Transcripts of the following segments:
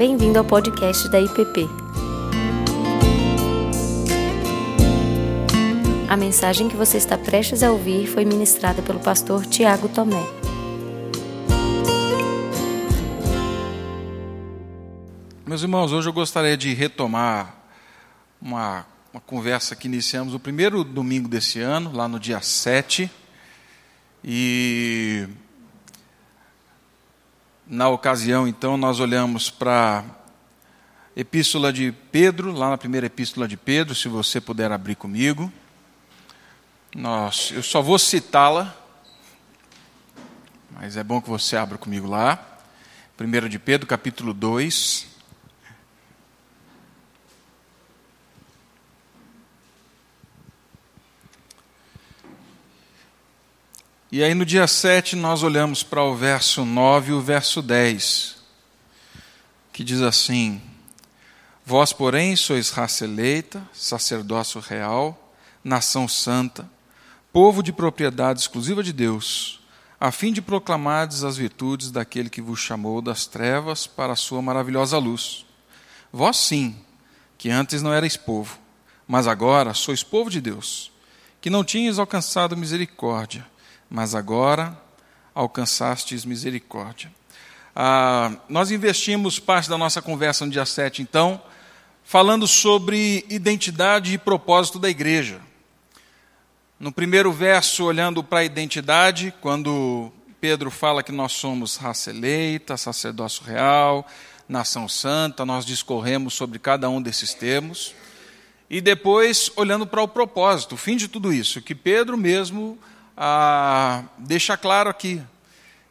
Bem-vindo ao podcast da IPP. A mensagem que você está prestes a ouvir foi ministrada pelo pastor Tiago Tomé. Meus irmãos, hoje eu gostaria de retomar uma, uma conversa que iniciamos no primeiro domingo desse ano, lá no dia 7. E na ocasião, então, nós olhamos para a Epístola de Pedro, lá na primeira Epístola de Pedro, se você puder abrir comigo. Nós, eu só vou citá-la, mas é bom que você abra comigo lá. 1 de Pedro, capítulo 2. E aí no dia 7 nós olhamos para o verso 9 e o verso 10, que diz assim: Vós, porém, sois raça eleita, sacerdócio real, nação santa, povo de propriedade exclusiva de Deus, a fim de proclamardes as virtudes daquele que vos chamou das trevas para a sua maravilhosa luz. Vós sim, que antes não erais povo, mas agora sois povo de Deus, que não tinhas alcançado misericórdia, mas agora alcançastes misericórdia. Ah, nós investimos parte da nossa conversa no dia 7, então, falando sobre identidade e propósito da igreja. No primeiro verso, olhando para a identidade, quando Pedro fala que nós somos raça eleita, sacerdócio real, nação santa, nós discorremos sobre cada um desses termos. E depois, olhando para o propósito, o fim de tudo isso, que Pedro mesmo deixa claro aqui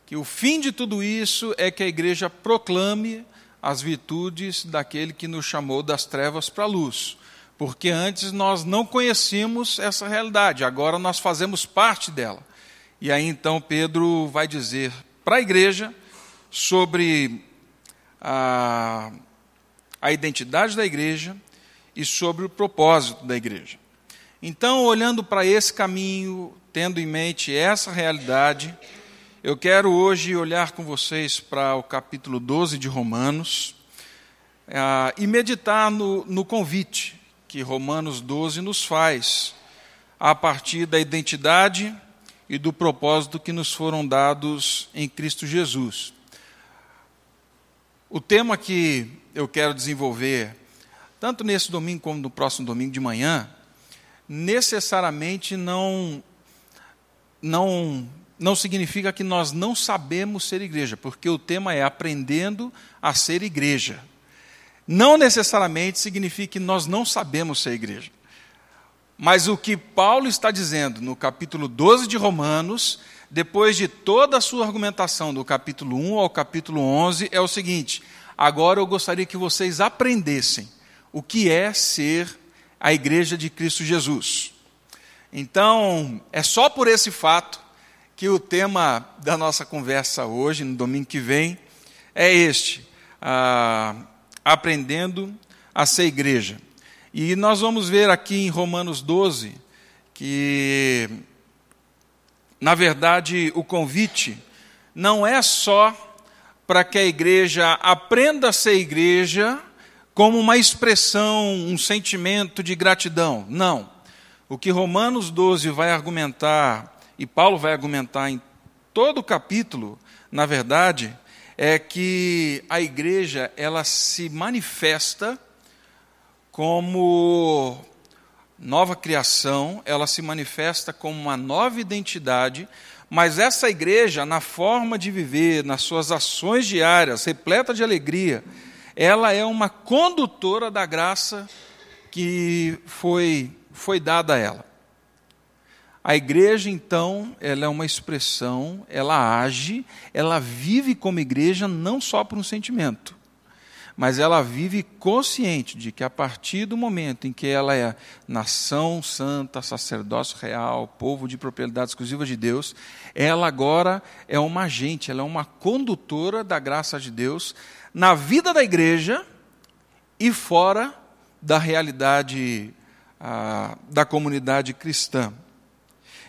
que o fim de tudo isso é que a igreja proclame as virtudes daquele que nos chamou das trevas para a luz. Porque antes nós não conhecíamos essa realidade, agora nós fazemos parte dela. E aí então Pedro vai dizer para a igreja sobre a, a identidade da igreja e sobre o propósito da igreja. Então, olhando para esse caminho, tendo em mente essa realidade, eu quero hoje olhar com vocês para o capítulo 12 de Romanos uh, e meditar no, no convite que Romanos 12 nos faz, a partir da identidade e do propósito que nos foram dados em Cristo Jesus. O tema que eu quero desenvolver, tanto nesse domingo como no próximo domingo de manhã, necessariamente não não não significa que nós não sabemos ser igreja, porque o tema é aprendendo a ser igreja. Não necessariamente significa que nós não sabemos ser igreja. Mas o que Paulo está dizendo no capítulo 12 de Romanos, depois de toda a sua argumentação do capítulo 1 ao capítulo 11, é o seguinte: agora eu gostaria que vocês aprendessem o que é ser a igreja de Cristo Jesus. Então, é só por esse fato que o tema da nossa conversa hoje, no domingo que vem, é este: ah, aprendendo a ser igreja. E nós vamos ver aqui em Romanos 12 que, na verdade, o convite não é só para que a igreja aprenda a ser igreja como uma expressão, um sentimento de gratidão. Não. O que Romanos 12 vai argumentar, e Paulo vai argumentar em todo o capítulo, na verdade, é que a igreja ela se manifesta como nova criação, ela se manifesta como uma nova identidade, mas essa igreja, na forma de viver, nas suas ações diárias, repleta de alegria, ela é uma condutora da graça que foi foi dada a ela. A igreja, então, ela é uma expressão, ela age, ela vive como igreja não só por um sentimento, mas ela vive consciente de que a partir do momento em que ela é nação santa, sacerdócio real, povo de propriedade exclusiva de Deus, ela agora é uma agente, ela é uma condutora da graça de Deus na vida da igreja e fora da realidade da comunidade cristã.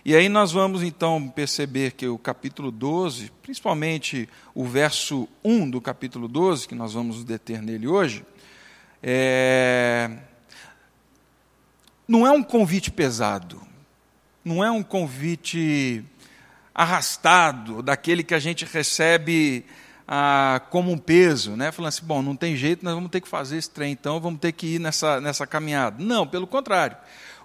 E aí nós vamos então perceber que o capítulo 12, principalmente o verso 1 do capítulo 12, que nós vamos deter nele hoje, é... não é um convite pesado, não é um convite arrastado, daquele que a gente recebe ah, como um peso, né? falando assim, bom, não tem jeito, nós vamos ter que fazer esse trem, então vamos ter que ir nessa, nessa caminhada. Não, pelo contrário.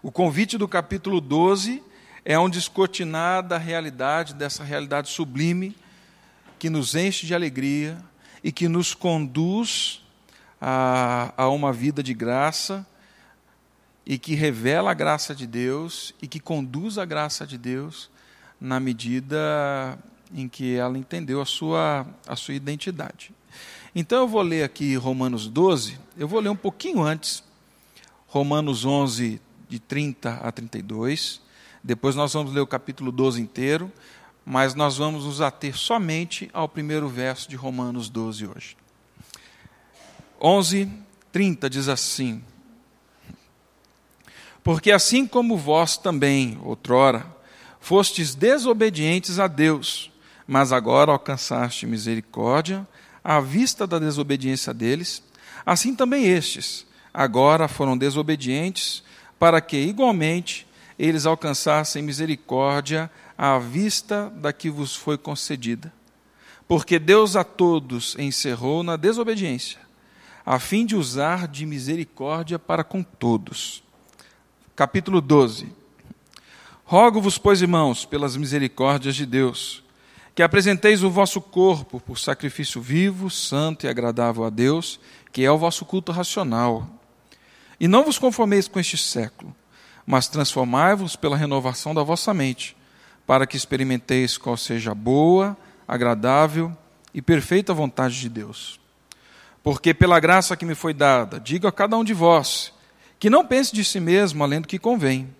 O convite do capítulo 12 é um descortinar da realidade, dessa realidade sublime, que nos enche de alegria e que nos conduz a, a uma vida de graça e que revela a graça de Deus e que conduz a graça de Deus na medida em que ela entendeu a sua, a sua identidade. Então eu vou ler aqui Romanos 12, eu vou ler um pouquinho antes, Romanos 11, de 30 a 32. Depois nós vamos ler o capítulo 12 inteiro, mas nós vamos nos ater somente ao primeiro verso de Romanos 12 hoje. 11, 30 diz assim: Porque assim como vós também, outrora, fostes desobedientes a Deus, mas agora alcançaste misericórdia à vista da desobediência deles, assim também estes, agora foram desobedientes, para que, igualmente, eles alcançassem misericórdia à vista da que vos foi concedida. Porque Deus a todos encerrou na desobediência, a fim de usar de misericórdia para com todos. Capítulo 12. Rogo-vos, pois, irmãos, pelas misericórdias de Deus, que apresenteis o vosso corpo por sacrifício vivo, santo e agradável a Deus, que é o vosso culto racional. E não vos conformeis com este século, mas transformai-vos pela renovação da vossa mente, para que experimenteis qual seja a boa, agradável e perfeita vontade de Deus. Porque pela graça que me foi dada, digo a cada um de vós, que não pense de si mesmo além do que convém.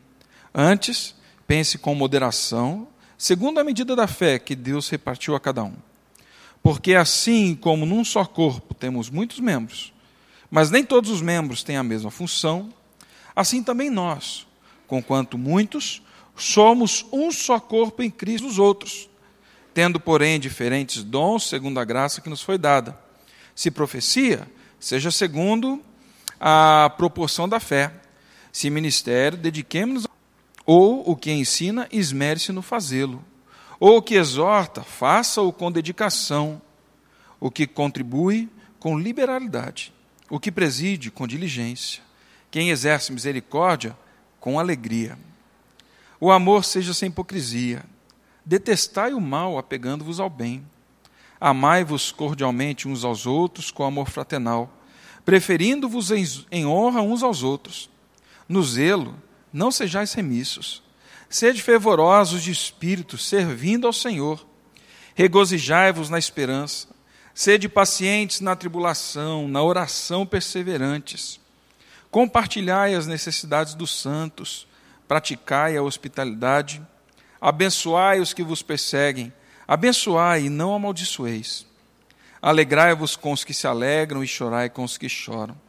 Antes, pense com moderação, segundo a medida da fé que Deus repartiu a cada um. Porque assim como num só corpo temos muitos membros, mas nem todos os membros têm a mesma função, assim também nós, conquanto muitos, somos um só corpo em Cristo dos outros, tendo, porém, diferentes dons segundo a graça que nos foi dada. Se profecia, seja segundo a proporção da fé. Se ministério, dediquemos-nos ou o que ensina, esmere-se no fazê-lo. Ou o que exorta, faça-o com dedicação. O que contribui, com liberalidade. O que preside, com diligência. Quem exerce misericórdia, com alegria. O amor seja sem hipocrisia. Detestai o mal, apegando-vos ao bem. Amai-vos cordialmente uns aos outros com amor fraternal, preferindo-vos em honra uns aos outros. No zelo, não sejais remissos. Sede fervorosos de espírito, servindo ao Senhor. Regozijai-vos na esperança. Sede pacientes na tribulação, na oração perseverantes Compartilhai as necessidades dos santos, praticai a hospitalidade, abençoai os que vos perseguem, abençoai e não amaldiçoeis. Alegrai-vos com os que se alegram e chorai com os que choram.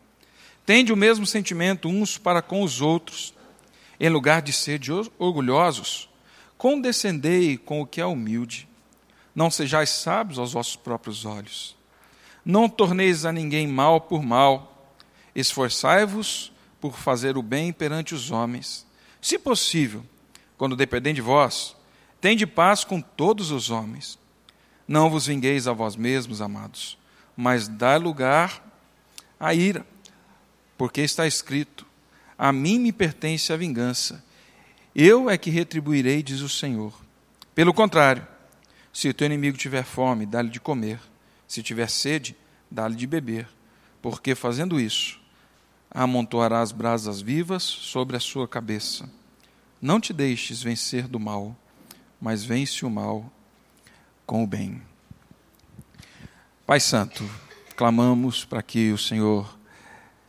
Tende o mesmo sentimento uns para com os outros. Em lugar de ser orgulhosos, condescendei com o que é humilde. Não sejais sábios aos vossos próprios olhos. Não torneis a ninguém mal por mal Esforçai-vos por fazer o bem perante os homens. Se possível, quando dependem de vós, tende paz com todos os homens. Não vos vingueis a vós mesmos, amados, mas dai lugar à ira, porque está escrito: A mim me pertence a vingança. Eu é que retribuirei, diz o Senhor. Pelo contrário, se o teu inimigo tiver fome, dá-lhe de comer. Se tiver sede, dá-lhe de beber. Porque fazendo isso, amontoarás brasas vivas sobre a sua cabeça. Não te deixes vencer do mal, mas vence o mal com o bem. Pai Santo, clamamos para que o Senhor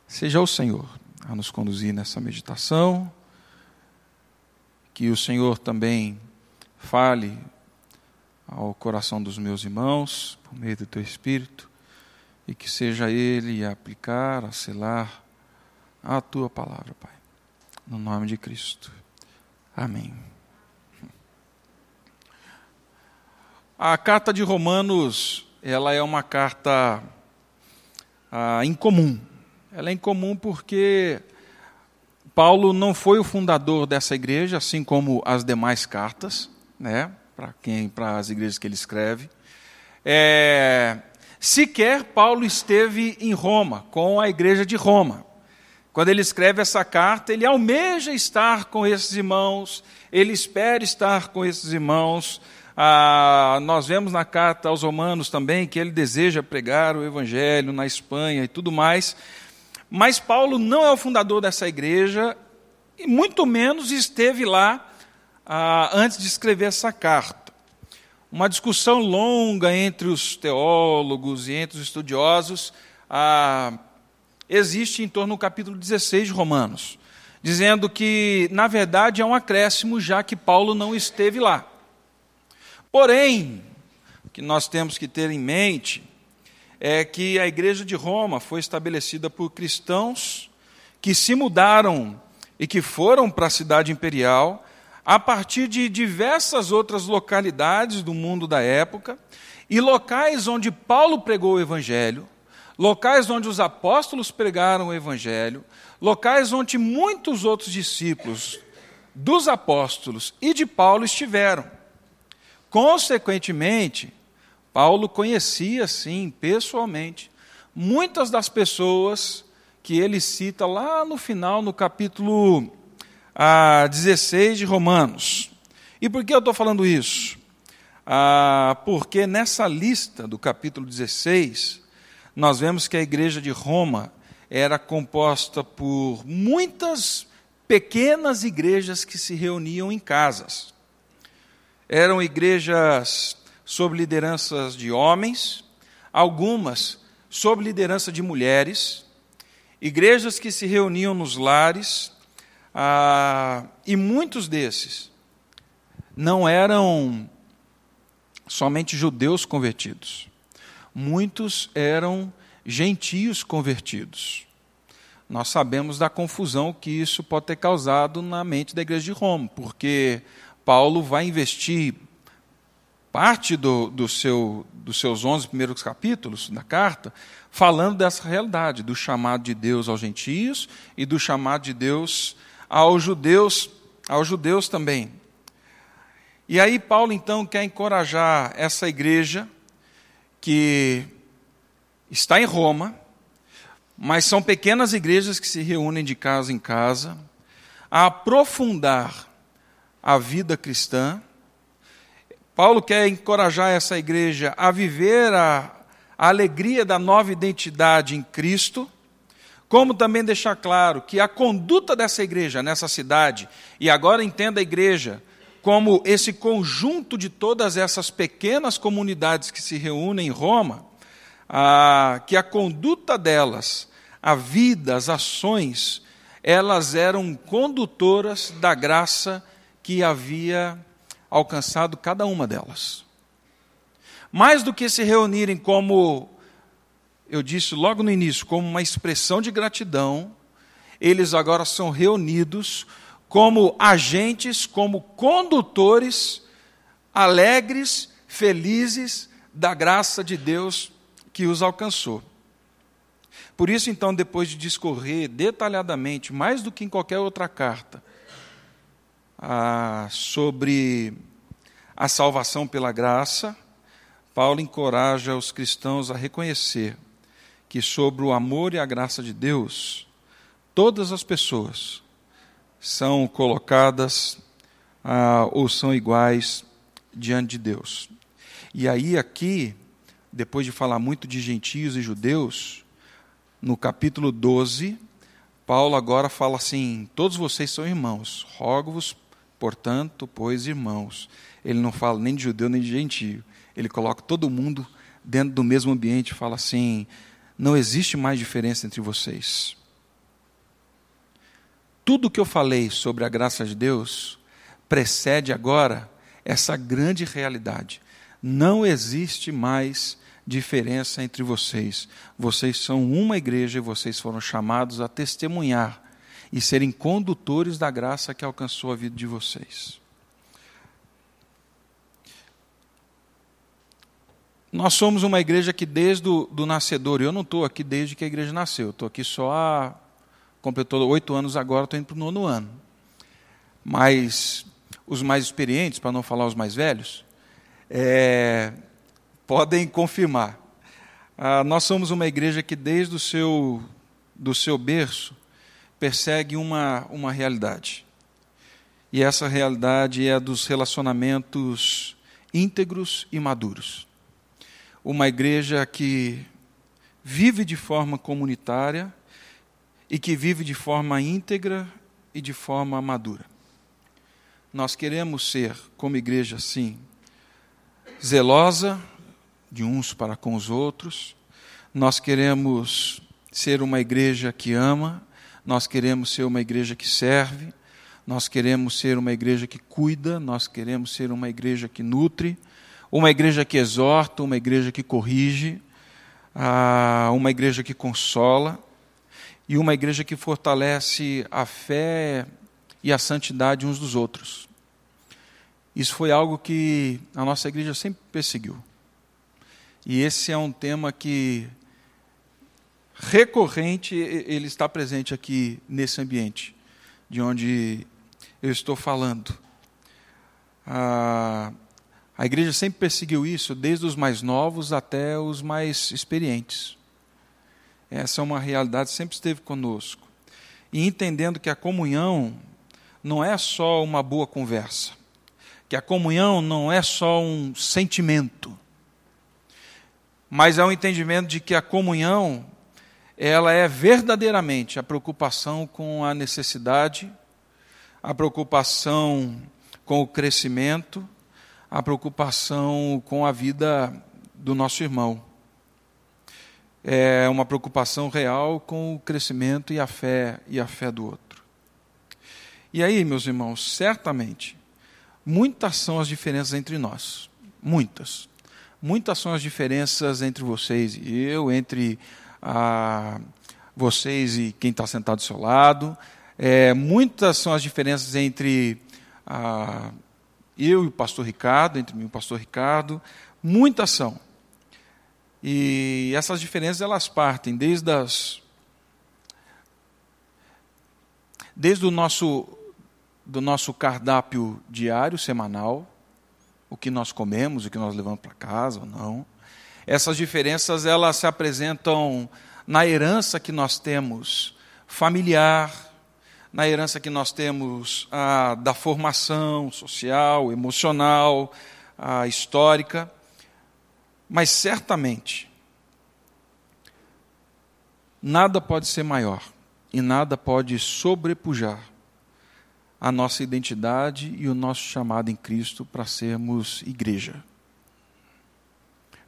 seja o Senhor a nos conduzir nessa meditação, que o Senhor também fale ao coração dos meus irmãos, por meio do teu Espírito, e que seja Ele a aplicar, a selar a tua palavra, Pai. No nome de Cristo. Amém. A carta de Romanos, ela é uma carta ah, incomum. Ela é incomum porque Paulo não foi o fundador dessa igreja, assim como as demais cartas, né? Para quem, para as igrejas que ele escreve. É, sequer Paulo esteve em Roma com a igreja de Roma. Quando ele escreve essa carta, ele almeja estar com esses irmãos, ele espera estar com esses irmãos. Ah, nós vemos na carta aos Romanos também que ele deseja pregar o Evangelho na Espanha e tudo mais. Mas Paulo não é o fundador dessa igreja e muito menos esteve lá ah, antes de escrever essa carta. Uma discussão longa entre os teólogos e entre os estudiosos ah, existe em torno do capítulo 16 de Romanos, dizendo que, na verdade, é um acréscimo, já que Paulo não esteve lá. Porém, o que nós temos que ter em mente é que a igreja de Roma foi estabelecida por cristãos que se mudaram e que foram para a cidade imperial a partir de diversas outras localidades do mundo da época e locais onde Paulo pregou o evangelho, locais onde os apóstolos pregaram o evangelho, locais onde muitos outros discípulos dos apóstolos e de Paulo estiveram. Consequentemente, Paulo conhecia, sim, pessoalmente, muitas das pessoas que ele cita lá no final, no capítulo ah, 16 de Romanos. E por que eu estou falando isso? Ah, porque nessa lista do capítulo 16, nós vemos que a igreja de Roma era composta por muitas pequenas igrejas que se reuniam em casas. Eram igrejas sob lideranças de homens, algumas sob liderança de mulheres, igrejas que se reuniam nos lares, ah, e muitos desses não eram somente judeus convertidos, muitos eram gentios convertidos. Nós sabemos da confusão que isso pode ter causado na mente da igreja de Roma, porque Paulo vai investir parte do, do seu, dos seus 11 primeiros capítulos da carta, falando dessa realidade, do chamado de Deus aos gentios e do chamado de Deus aos judeus, aos judeus também. E aí Paulo então quer encorajar essa igreja que está em Roma, mas são pequenas igrejas que se reúnem de casa em casa, a aprofundar a vida cristã Paulo quer encorajar essa igreja a viver a, a alegria da nova identidade em Cristo, como também deixar claro que a conduta dessa igreja nessa cidade, e agora entenda a igreja como esse conjunto de todas essas pequenas comunidades que se reúnem em Roma, a, que a conduta delas, a vida, as ações, elas eram condutoras da graça que havia alcançado cada uma delas. Mais do que se reunirem como, eu disse logo no início, como uma expressão de gratidão, eles agora são reunidos como agentes, como condutores alegres, felizes da graça de Deus que os alcançou. Por isso, então, depois de discorrer detalhadamente, mais do que em qualquer outra carta, ah, sobre a salvação pela graça, Paulo encoraja os cristãos a reconhecer que, sobre o amor e a graça de Deus, todas as pessoas são colocadas ah, ou são iguais diante de Deus. E aí, aqui, depois de falar muito de gentios e judeus, no capítulo 12, Paulo agora fala assim: Todos vocês são irmãos, rogo-vos, Portanto, pois, irmãos, ele não fala nem de judeu nem de gentio. Ele coloca todo mundo dentro do mesmo ambiente e fala assim: não existe mais diferença entre vocês. Tudo que eu falei sobre a graça de Deus precede agora essa grande realidade. Não existe mais diferença entre vocês. Vocês são uma igreja e vocês foram chamados a testemunhar e serem condutores da graça que alcançou a vida de vocês. nós somos uma igreja que desde o do nascedor, eu não estou aqui desde que a igreja nasceu, estou aqui só há, completou oito anos agora, estou indo para o nono ano. Mas os mais experientes, para não falar os mais velhos, é, podem confirmar. Ah, nós somos uma igreja que desde o seu, do seu berço persegue uma, uma realidade. E essa realidade é a dos relacionamentos íntegros e maduros uma igreja que vive de forma comunitária e que vive de forma íntegra e de forma madura. Nós queremos ser, como igreja, sim, zelosa de uns para com os outros, nós queremos ser uma igreja que ama, nós queremos ser uma igreja que serve, nós queremos ser uma igreja que cuida, nós queremos ser uma igreja que nutre, uma igreja que exorta, uma igreja que corrige, ah, uma igreja que consola e uma igreja que fortalece a fé e a santidade uns dos outros. Isso foi algo que a nossa igreja sempre perseguiu. E esse é um tema que recorrente ele está presente aqui nesse ambiente de onde eu estou falando. Ah, a igreja sempre perseguiu isso, desde os mais novos até os mais experientes. Essa é uma realidade sempre esteve conosco. E entendendo que a comunhão não é só uma boa conversa, que a comunhão não é só um sentimento, mas é um entendimento de que a comunhão ela é verdadeiramente a preocupação com a necessidade, a preocupação com o crescimento, a preocupação com a vida do nosso irmão. É uma preocupação real com o crescimento e a fé e a fé do outro. E aí, meus irmãos, certamente, muitas são as diferenças entre nós. Muitas. Muitas são as diferenças entre vocês e eu, entre ah, vocês e quem está sentado do seu lado. É, muitas são as diferenças entre ah, eu e o pastor Ricardo, entre mim e o pastor Ricardo, muitas são. E essas diferenças elas partem desde as desde o nosso do nosso cardápio diário, semanal, o que nós comemos, o que nós levamos para casa ou não. Essas diferenças elas se apresentam na herança que nós temos familiar, na herança que nós temos a, da formação social, emocional, a histórica, mas certamente nada pode ser maior e nada pode sobrepujar a nossa identidade e o nosso chamado em Cristo para sermos igreja.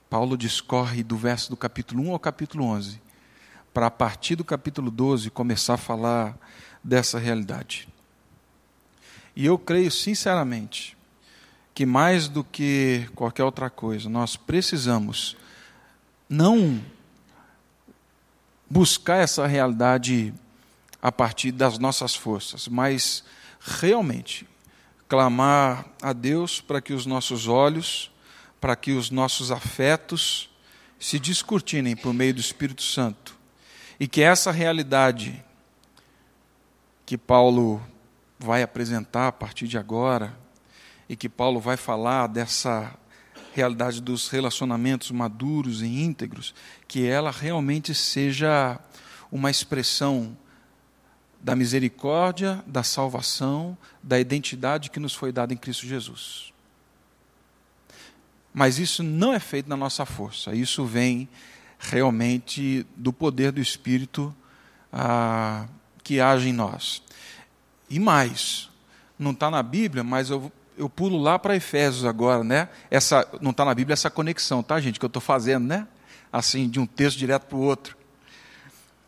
Paulo discorre do verso do capítulo 1 ao capítulo 11, para a partir do capítulo 12 começar a falar dessa realidade. E eu creio sinceramente que mais do que qualquer outra coisa, nós precisamos não buscar essa realidade a partir das nossas forças, mas realmente clamar a Deus para que os nossos olhos, para que os nossos afetos se descortinem por meio do Espírito Santo e que essa realidade que Paulo vai apresentar a partir de agora e que Paulo vai falar dessa realidade dos relacionamentos maduros e íntegros, que ela realmente seja uma expressão da misericórdia, da salvação, da identidade que nos foi dada em Cristo Jesus. Mas isso não é feito na nossa força, isso vem realmente do poder do Espírito ah, que age em nós. E mais, não está na Bíblia, mas eu, eu pulo lá para Efésios agora, né? Essa, não está na Bíblia essa conexão, tá, gente? Que eu estou fazendo, né? Assim, de um texto direto para o outro.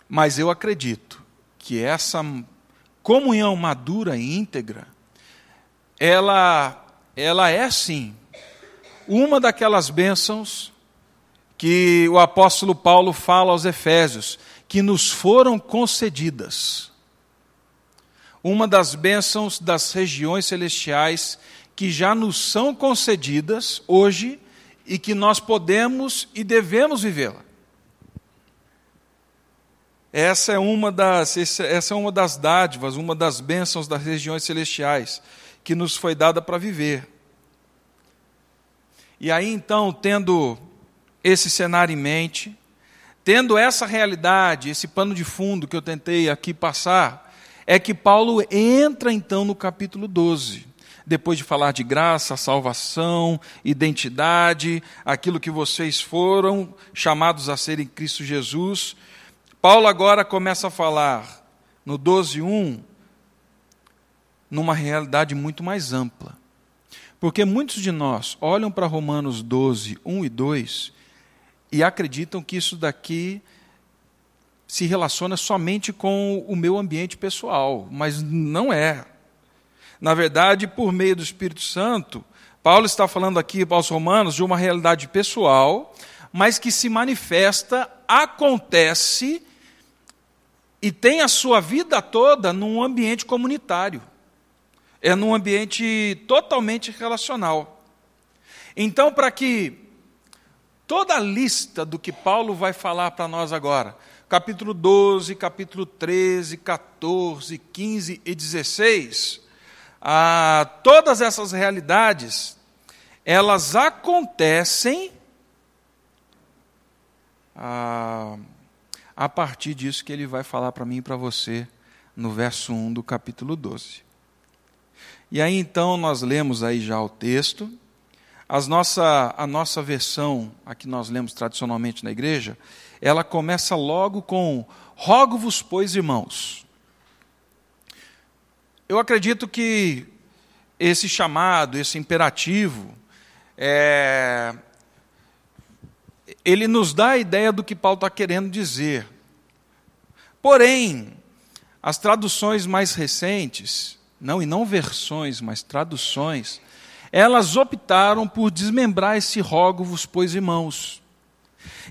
Mas eu acredito que essa comunhão madura e íntegra, ela, ela é sim uma daquelas bênçãos que o apóstolo Paulo fala aos Efésios, que nos foram concedidas. Uma das bênçãos das regiões celestiais que já nos são concedidas hoje e que nós podemos e devemos vivê-la. Essa é uma das essa é uma das dádivas, uma das bênçãos das regiões celestiais que nos foi dada para viver. E aí então, tendo esse cenário em mente, tendo essa realidade, esse pano de fundo que eu tentei aqui passar, é que Paulo entra então no capítulo 12. Depois de falar de graça, salvação, identidade, aquilo que vocês foram chamados a ser em Cristo Jesus, Paulo agora começa a falar no 12:1 numa realidade muito mais ampla. Porque muitos de nós olham para Romanos 12, 1 e 2 e acreditam que isso daqui se relaciona somente com o meu ambiente pessoal, mas não é. Na verdade, por meio do Espírito Santo, Paulo está falando aqui para os romanos de uma realidade pessoal, mas que se manifesta, acontece e tem a sua vida toda num ambiente comunitário. É num ambiente totalmente relacional. Então, para que toda a lista do que Paulo vai falar para nós agora, capítulo 12, capítulo 13, 14, 15 e 16, ah, todas essas realidades, elas acontecem ah, a partir disso que ele vai falar para mim e para você no verso 1 do capítulo 12. E aí então nós lemos aí já o texto. As nossa, a nossa versão, a que nós lemos tradicionalmente na igreja, ela começa logo com: Rogo-vos, pois, irmãos. Eu acredito que esse chamado, esse imperativo, é, ele nos dá a ideia do que Paulo está querendo dizer. Porém, as traduções mais recentes, não e não versões, mas traduções, elas optaram por desmembrar esse rogo-vos, pois irmãos.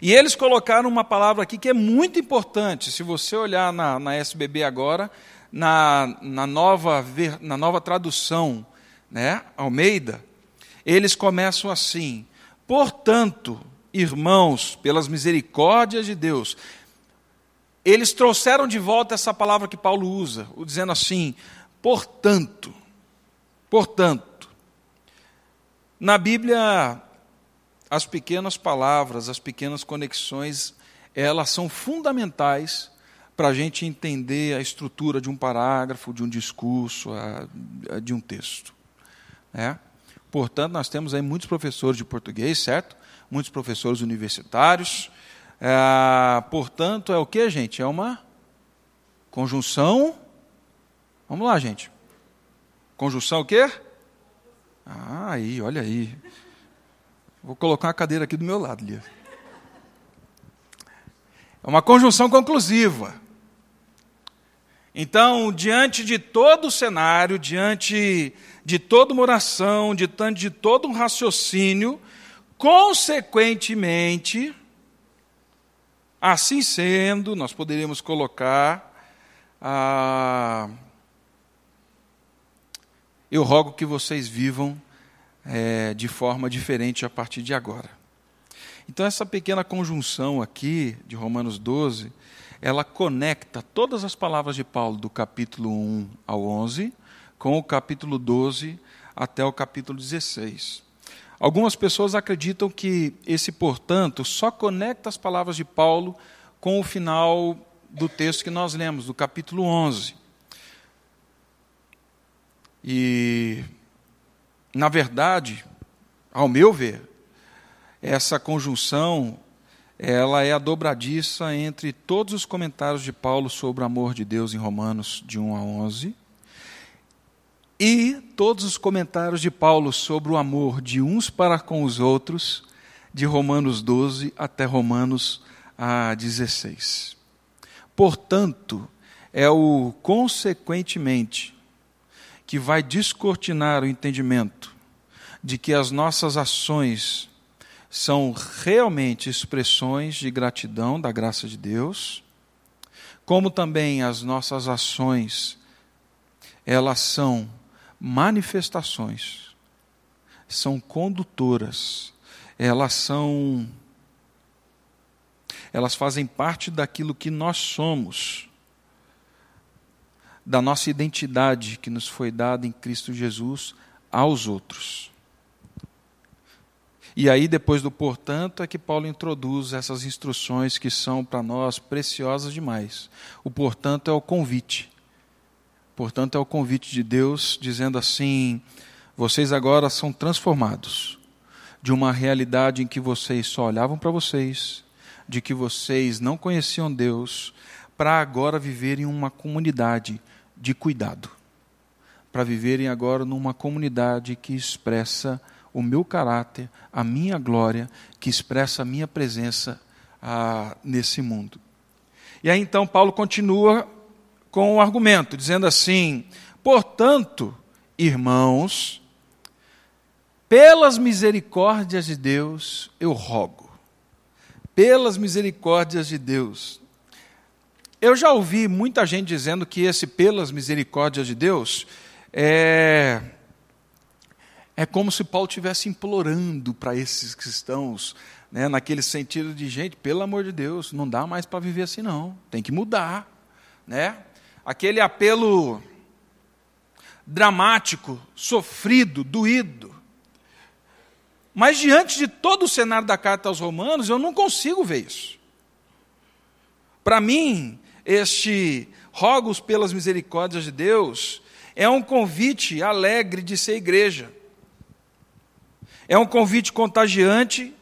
E eles colocaram uma palavra aqui que é muito importante. Se você olhar na, na SBB agora, na, na, nova, na nova tradução, né, Almeida, eles começam assim: portanto, irmãos, pelas misericórdias de Deus, eles trouxeram de volta essa palavra que Paulo usa, dizendo assim: portanto, portanto. Na Bíblia, as pequenas palavras, as pequenas conexões, elas são fundamentais para a gente entender a estrutura de um parágrafo, de um discurso, de um texto. É? Portanto, nós temos aí muitos professores de português, certo? muitos professores universitários. É, portanto, é o que, gente? É uma conjunção. Vamos lá, gente. Conjunção o quê? Ah, aí, olha aí. Vou colocar uma cadeira aqui do meu lado, Lia. É uma conjunção conclusiva. Então, diante de todo o cenário, diante de toda uma oração, diante de todo um raciocínio, Consequentemente, assim sendo, nós poderíamos colocar. Ah, eu rogo que vocês vivam é, de forma diferente a partir de agora. Então, essa pequena conjunção aqui de Romanos 12, ela conecta todas as palavras de Paulo do capítulo 1 ao 11 com o capítulo 12 até o capítulo 16. Algumas pessoas acreditam que esse, portanto, só conecta as palavras de Paulo com o final do texto que nós lemos, do capítulo 11. E, na verdade, ao meu ver, essa conjunção ela é a dobradiça entre todos os comentários de Paulo sobre o amor de Deus em Romanos de 1 a 11 e todos os comentários de Paulo sobre o amor de uns para com os outros, de Romanos 12 até Romanos 16. Portanto, é o consequentemente que vai descortinar o entendimento de que as nossas ações são realmente expressões de gratidão da graça de Deus, como também as nossas ações elas são manifestações, são condutoras, elas são elas fazem parte daquilo que nós somos, da nossa identidade que nos foi dada em Cristo Jesus aos outros. E aí, depois do portanto, é que Paulo introduz essas instruções que são para nós preciosas demais. O portanto é o convite. Portanto, é o convite de Deus dizendo assim: vocês agora são transformados de uma realidade em que vocês só olhavam para vocês, de que vocês não conheciam Deus, para agora viverem uma comunidade de cuidado. Para viverem agora numa comunidade que expressa o meu caráter, a minha glória, que expressa a minha presença ah, nesse mundo. E aí então Paulo continua com o argumento, dizendo assim: portanto, irmãos, pelas misericórdias de Deus eu rogo, pelas misericórdias de Deus. Eu já ouvi muita gente dizendo que esse pelas misericórdias de Deus é é como se Paulo estivesse implorando para esses cristãos, né, naquele sentido de, gente, pelo amor de Deus, não dá mais para viver assim não, tem que mudar. Né? Aquele apelo dramático, sofrido, doído. Mas diante de todo o cenário da carta aos Romanos, eu não consigo ver isso. Para mim, este rogos pelas misericórdias de Deus é um convite alegre de ser igreja. É um convite contagiante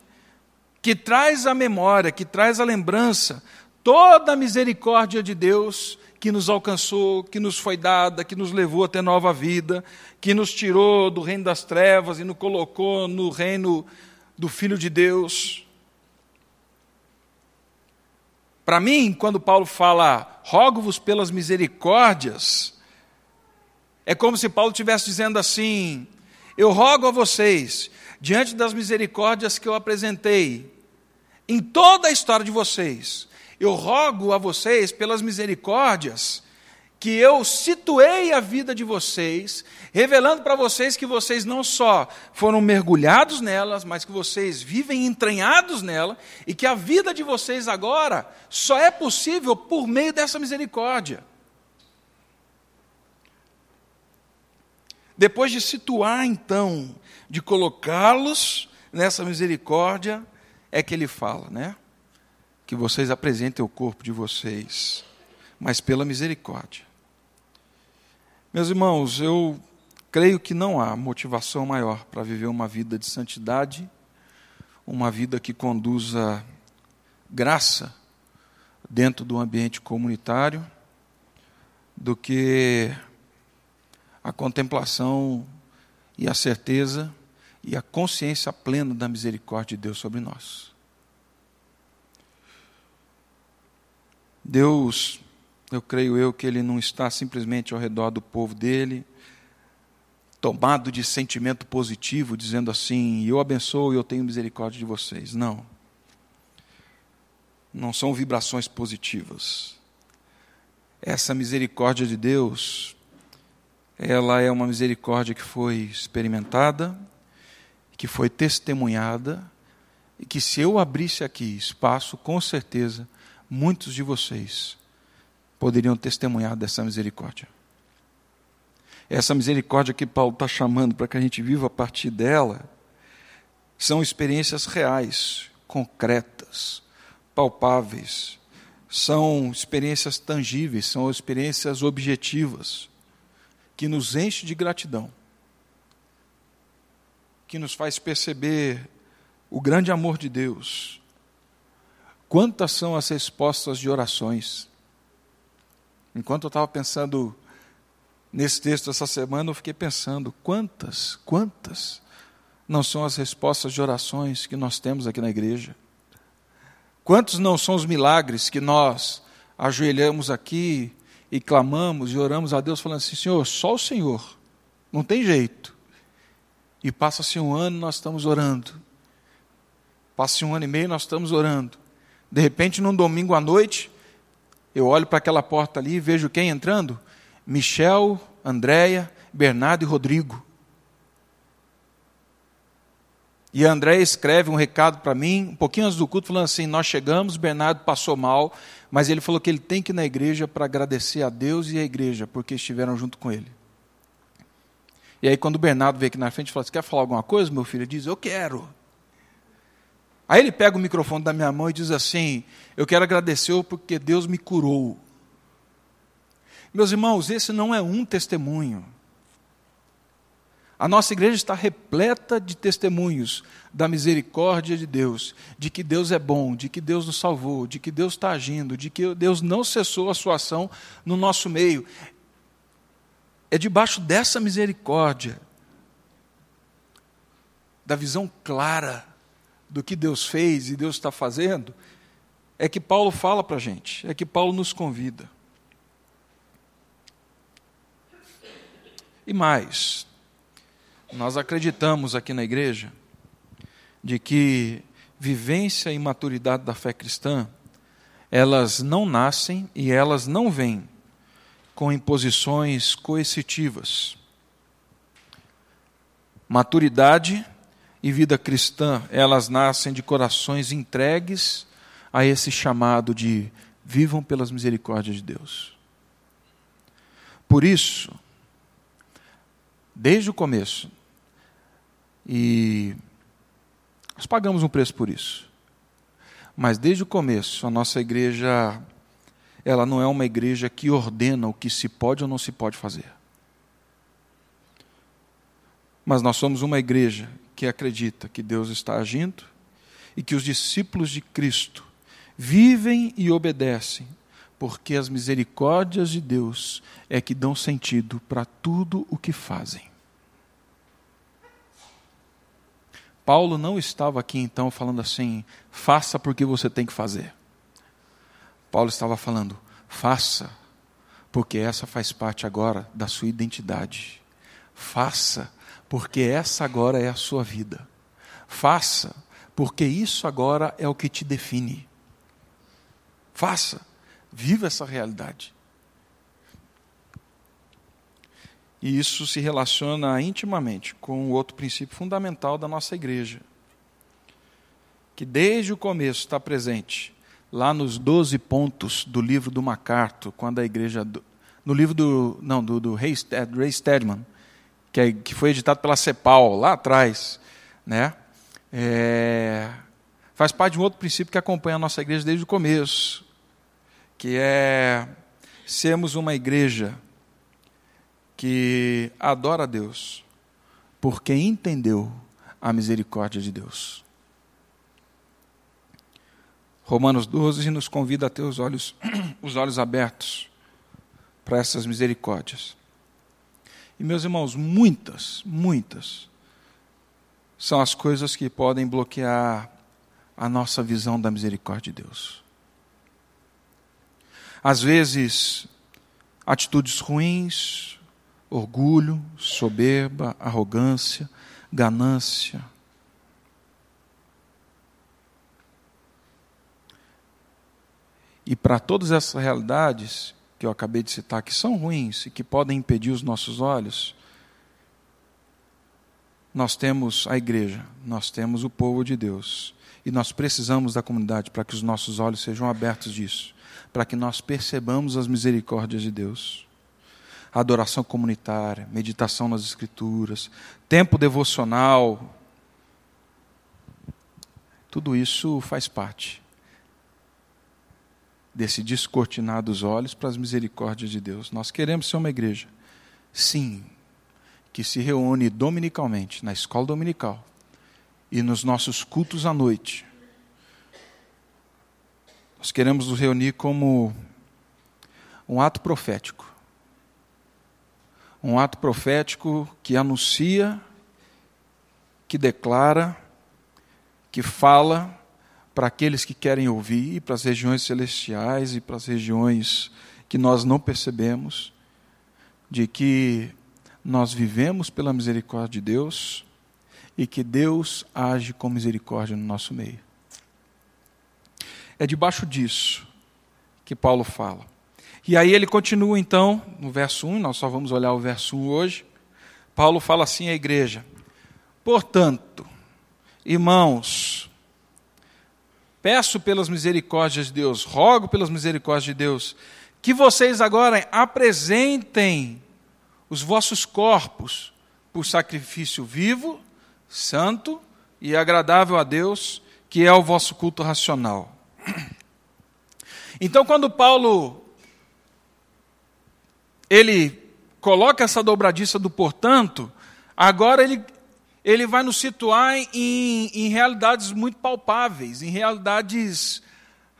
que traz a memória, que traz a lembrança, toda a misericórdia de Deus que nos alcançou, que nos foi dada, que nos levou até nova vida, que nos tirou do reino das trevas e nos colocou no reino do Filho de Deus. Para mim, quando Paulo fala, rogo-vos pelas misericórdias, é como se Paulo estivesse dizendo assim: eu rogo a vocês diante das misericórdias que eu apresentei em toda a história de vocês, eu rogo a vocês pelas misericórdias que eu situei a vida de vocês, revelando para vocês que vocês não só foram mergulhados nelas, mas que vocês vivem entranhados nela e que a vida de vocês agora só é possível por meio dessa misericórdia. Depois de situar, então, de colocá-los nessa misericórdia, é que ele fala, né? Que vocês apresentem o corpo de vocês, mas pela misericórdia. Meus irmãos, eu creio que não há motivação maior para viver uma vida de santidade, uma vida que conduza graça dentro do ambiente comunitário, do que a contemplação e a certeza e a consciência plena da misericórdia de Deus sobre nós. Deus, eu creio eu que Ele não está simplesmente ao redor do povo dele, tomado de sentimento positivo, dizendo assim: eu abençoo e eu tenho misericórdia de vocês. Não. Não são vibrações positivas. Essa misericórdia de Deus, ela é uma misericórdia que foi experimentada, que foi testemunhada e que se eu abrisse aqui espaço, com certeza, muitos de vocês poderiam testemunhar dessa misericórdia. Essa misericórdia que Paulo está chamando para que a gente viva a partir dela, são experiências reais, concretas, palpáveis, são experiências tangíveis, são experiências objetivas, que nos enche de gratidão que nos faz perceber o grande amor de Deus. Quantas são as respostas de orações? Enquanto eu estava pensando nesse texto essa semana, eu fiquei pensando: quantas, quantas não são as respostas de orações que nós temos aqui na igreja? Quantos não são os milagres que nós ajoelhamos aqui e clamamos e oramos a Deus, falando assim: Senhor, só o Senhor, não tem jeito. E passa-se um ano, nós estamos orando. Passa-se um ano e meio, nós estamos orando. De repente, num domingo à noite, eu olho para aquela porta ali e vejo quem entrando? Michel, Andréia, Bernardo e Rodrigo. E André escreve um recado para mim, um pouquinho antes do culto, falando assim: Nós chegamos, Bernardo passou mal, mas ele falou que ele tem que ir na igreja para agradecer a Deus e a igreja, porque estiveram junto com ele. E aí, quando o Bernardo veio aqui na frente e falou: Você quer falar alguma coisa, meu filho? Ele diz: Eu quero. Aí ele pega o microfone da minha mão e diz assim: Eu quero agradecer porque Deus me curou. Meus irmãos, esse não é um testemunho. A nossa igreja está repleta de testemunhos da misericórdia de Deus, de que Deus é bom, de que Deus nos salvou, de que Deus está agindo, de que Deus não cessou a sua ação no nosso meio. É debaixo dessa misericórdia, da visão clara do que Deus fez e Deus está fazendo, é que Paulo fala para a gente, é que Paulo nos convida. E mais, nós acreditamos aqui na igreja de que vivência e maturidade da fé cristã, elas não nascem e elas não vêm com imposições coercitivas. Maturidade e vida cristã, elas nascem de corações entregues a esse chamado de vivam pelas misericórdias de Deus. Por isso, desde o começo, e nós pagamos um preço por isso. Mas desde o começo, a nossa igreja, ela não é uma igreja que ordena o que se pode ou não se pode fazer. Mas nós somos uma igreja que acredita que Deus está agindo e que os discípulos de Cristo vivem e obedecem, porque as misericórdias de Deus é que dão sentido para tudo o que fazem. Paulo não estava aqui então falando assim, faça porque você tem que fazer. Paulo estava falando, faça, porque essa faz parte agora da sua identidade. Faça, porque essa agora é a sua vida. Faça, porque isso agora é o que te define. Faça, viva essa realidade. E isso se relaciona intimamente com o outro princípio fundamental da nossa igreja, que desde o começo está presente, lá nos 12 pontos do livro do MacArthur, quando a igreja. No livro do. Não, do, do Ray Stedman, que, é, que foi editado pela CEPAL, lá atrás, né? É, faz parte de um outro princípio que acompanha a nossa igreja desde o começo, que é sermos uma igreja que adora a Deus porque entendeu a misericórdia de Deus. Romanos 12 nos convida a ter os olhos, os olhos abertos para essas misericórdias. E, meus irmãos, muitas, muitas são as coisas que podem bloquear a nossa visão da misericórdia de Deus. Às vezes, atitudes ruins, orgulho, soberba, arrogância, ganância. E para todas essas realidades, que eu acabei de citar, que são ruins e que podem impedir os nossos olhos, nós temos a igreja, nós temos o povo de Deus. E nós precisamos da comunidade para que os nossos olhos sejam abertos disso, para que nós percebamos as misericórdias de Deus. Adoração comunitária, meditação nas Escrituras, tempo devocional, tudo isso faz parte desse descortinar dos olhos para as misericórdias de Deus. Nós queremos ser uma igreja, sim, que se reúne dominicalmente, na escola dominical e nos nossos cultos à noite. Nós queremos nos reunir como um ato profético. Um ato profético que anuncia, que declara, que fala para aqueles que querem ouvir, para as regiões celestiais e para as regiões que nós não percebemos, de que nós vivemos pela misericórdia de Deus e que Deus age com misericórdia no nosso meio. É debaixo disso que Paulo fala. E aí ele continua então, no verso 1, nós só vamos olhar o verso 1 hoje. Paulo fala assim à igreja: Portanto, Irmãos, peço pelas misericórdias de Deus, rogo pelas misericórdias de Deus, que vocês agora apresentem os vossos corpos por sacrifício vivo, santo e agradável a Deus, que é o vosso culto racional. Então, quando Paulo ele coloca essa dobradiça do portanto, agora ele, ele vai nos situar em, em realidades muito palpáveis, em realidades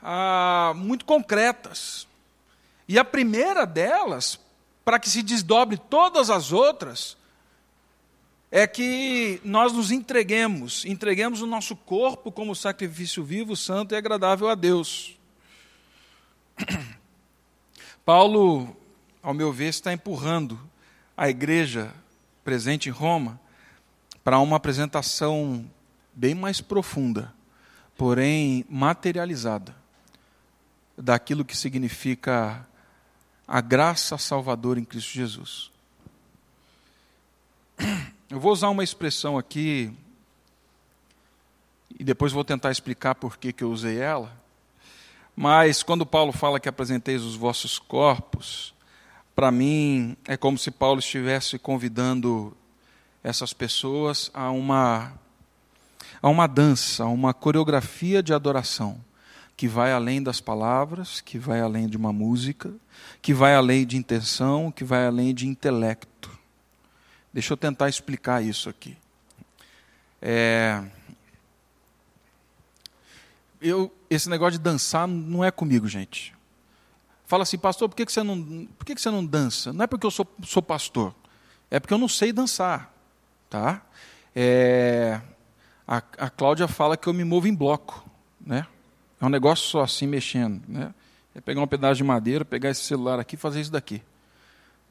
ah, muito concretas. E a primeira delas, para que se desdobre todas as outras, é que nós nos entreguemos, entreguemos o nosso corpo como sacrifício vivo, santo e agradável a Deus. Paulo, ao meu ver, está empurrando a igreja presente em Roma para uma apresentação bem mais profunda, porém materializada, daquilo que significa a graça salvadora em Cristo Jesus. Eu vou usar uma expressão aqui e depois vou tentar explicar por que, que eu usei ela. Mas quando Paulo fala que apresenteis os vossos corpos, para mim é como se Paulo estivesse convidando essas pessoas a uma a uma dança, a uma coreografia de adoração que vai além das palavras, que vai além de uma música, que vai além de intenção, que vai além de intelecto. Deixa eu tentar explicar isso aqui. É, eu, esse negócio de dançar não é comigo, gente. Fala assim, pastor, por que, que, você, não, por que, que você não dança? Não é porque eu sou, sou pastor, é porque eu não sei dançar. Tá? É, a, a Cláudia fala que eu me movo em bloco. Né? É um negócio só assim mexendo. Né? É pegar um pedaço de madeira, pegar esse celular aqui e fazer isso daqui.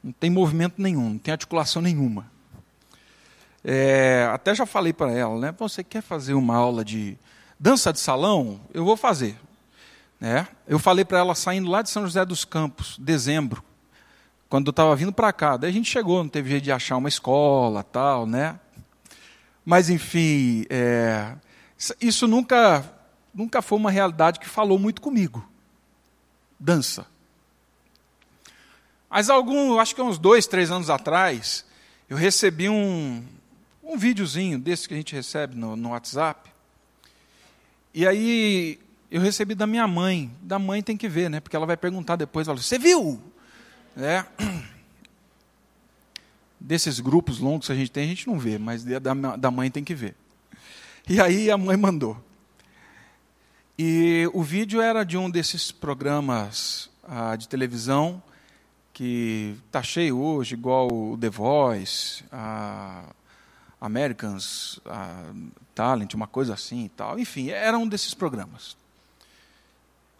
Não tem movimento nenhum, não tem articulação nenhuma. É, até já falei para ela, né? Você quer fazer uma aula de dança de salão? Eu vou fazer. Né? Eu falei para ela saindo lá de São José dos Campos, dezembro, quando eu estava vindo para cá. Daí a gente chegou, não teve jeito de achar uma escola, tal, né? Mas enfim, é, isso nunca, nunca foi uma realidade que falou muito comigo. Dança. Mas algum, acho que uns dois, três anos atrás, eu recebi um, um videozinho desse que a gente recebe no, no WhatsApp. E aí eu recebi da minha mãe. Da mãe tem que ver, né? Porque ela vai perguntar depois, ela, você viu? É. Desses grupos longos que a gente tem, a gente não vê, mas da, da mãe tem que ver. E aí a mãe mandou. E o vídeo era de um desses programas ah, de televisão que está cheio hoje, igual o The Voice, a Americans a Talent, uma coisa assim e tal. Enfim, era um desses programas.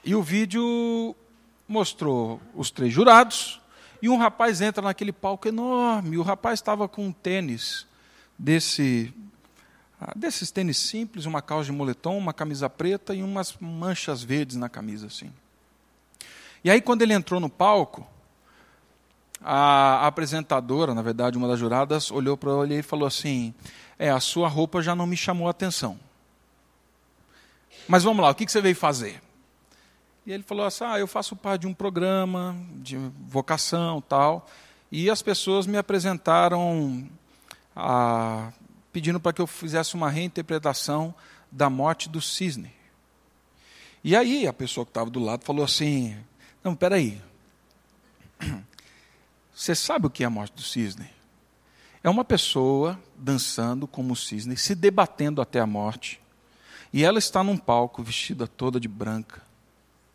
E o vídeo mostrou os três jurados e um rapaz entra naquele palco enorme. O rapaz estava com um tênis desse ah, desses tênis simples, uma calça de moletom, uma camisa preta e umas manchas verdes na camisa assim. E aí quando ele entrou no palco, a apresentadora, na verdade, uma das juradas, olhou para ele e falou assim: É, a sua roupa já não me chamou a atenção. Mas vamos lá, o que você veio fazer? E ele falou assim: Ah, eu faço parte de um programa de vocação tal. E as pessoas me apresentaram a, pedindo para que eu fizesse uma reinterpretação da morte do cisne. E aí a pessoa que estava do lado falou assim: Não, peraí. Você sabe o que é a morte do cisne? É uma pessoa dançando como o cisne, se debatendo até a morte. E ela está num palco vestida toda de branca,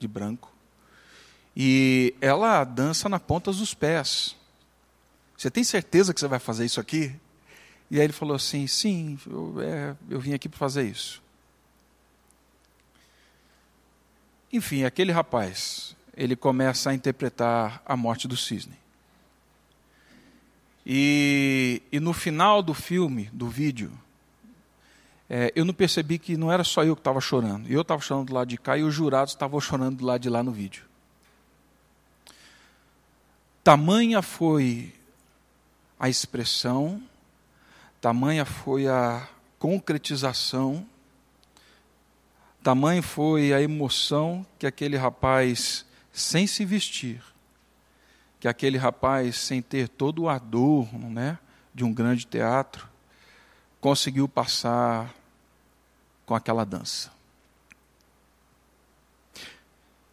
de branco. E ela dança na ponta dos pés. Você tem certeza que você vai fazer isso aqui? E aí ele falou assim: Sim, eu, é, eu vim aqui para fazer isso. Enfim, aquele rapaz, ele começa a interpretar a morte do cisne. E, e no final do filme, do vídeo, é, eu não percebi que não era só eu que estava chorando. Eu estava chorando do lado de cá e os jurados estavam chorando do lado de lá no vídeo. Tamanha foi a expressão, tamanha foi a concretização Tamanho foi a emoção que aquele rapaz, sem se vestir, que aquele rapaz, sem ter todo o adorno né, de um grande teatro, conseguiu passar com aquela dança.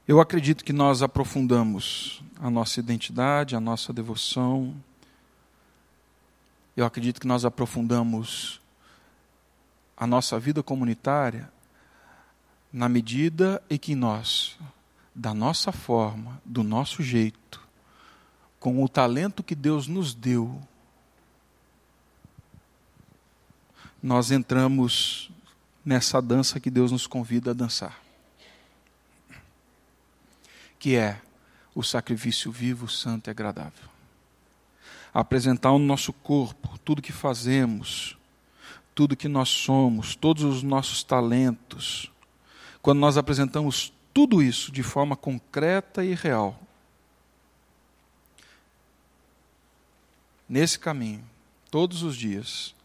Eu acredito que nós aprofundamos a nossa identidade, a nossa devoção. Eu acredito que nós aprofundamos a nossa vida comunitária na medida em que nós, da nossa forma, do nosso jeito, com o talento que Deus nos deu, nós entramos nessa dança que Deus nos convida a dançar. Que é o sacrifício vivo, santo e agradável. Apresentar o nosso corpo, tudo que fazemos, tudo que nós somos, todos os nossos talentos, quando nós apresentamos tudo isso de forma concreta e real, nesse caminho, todos os dias,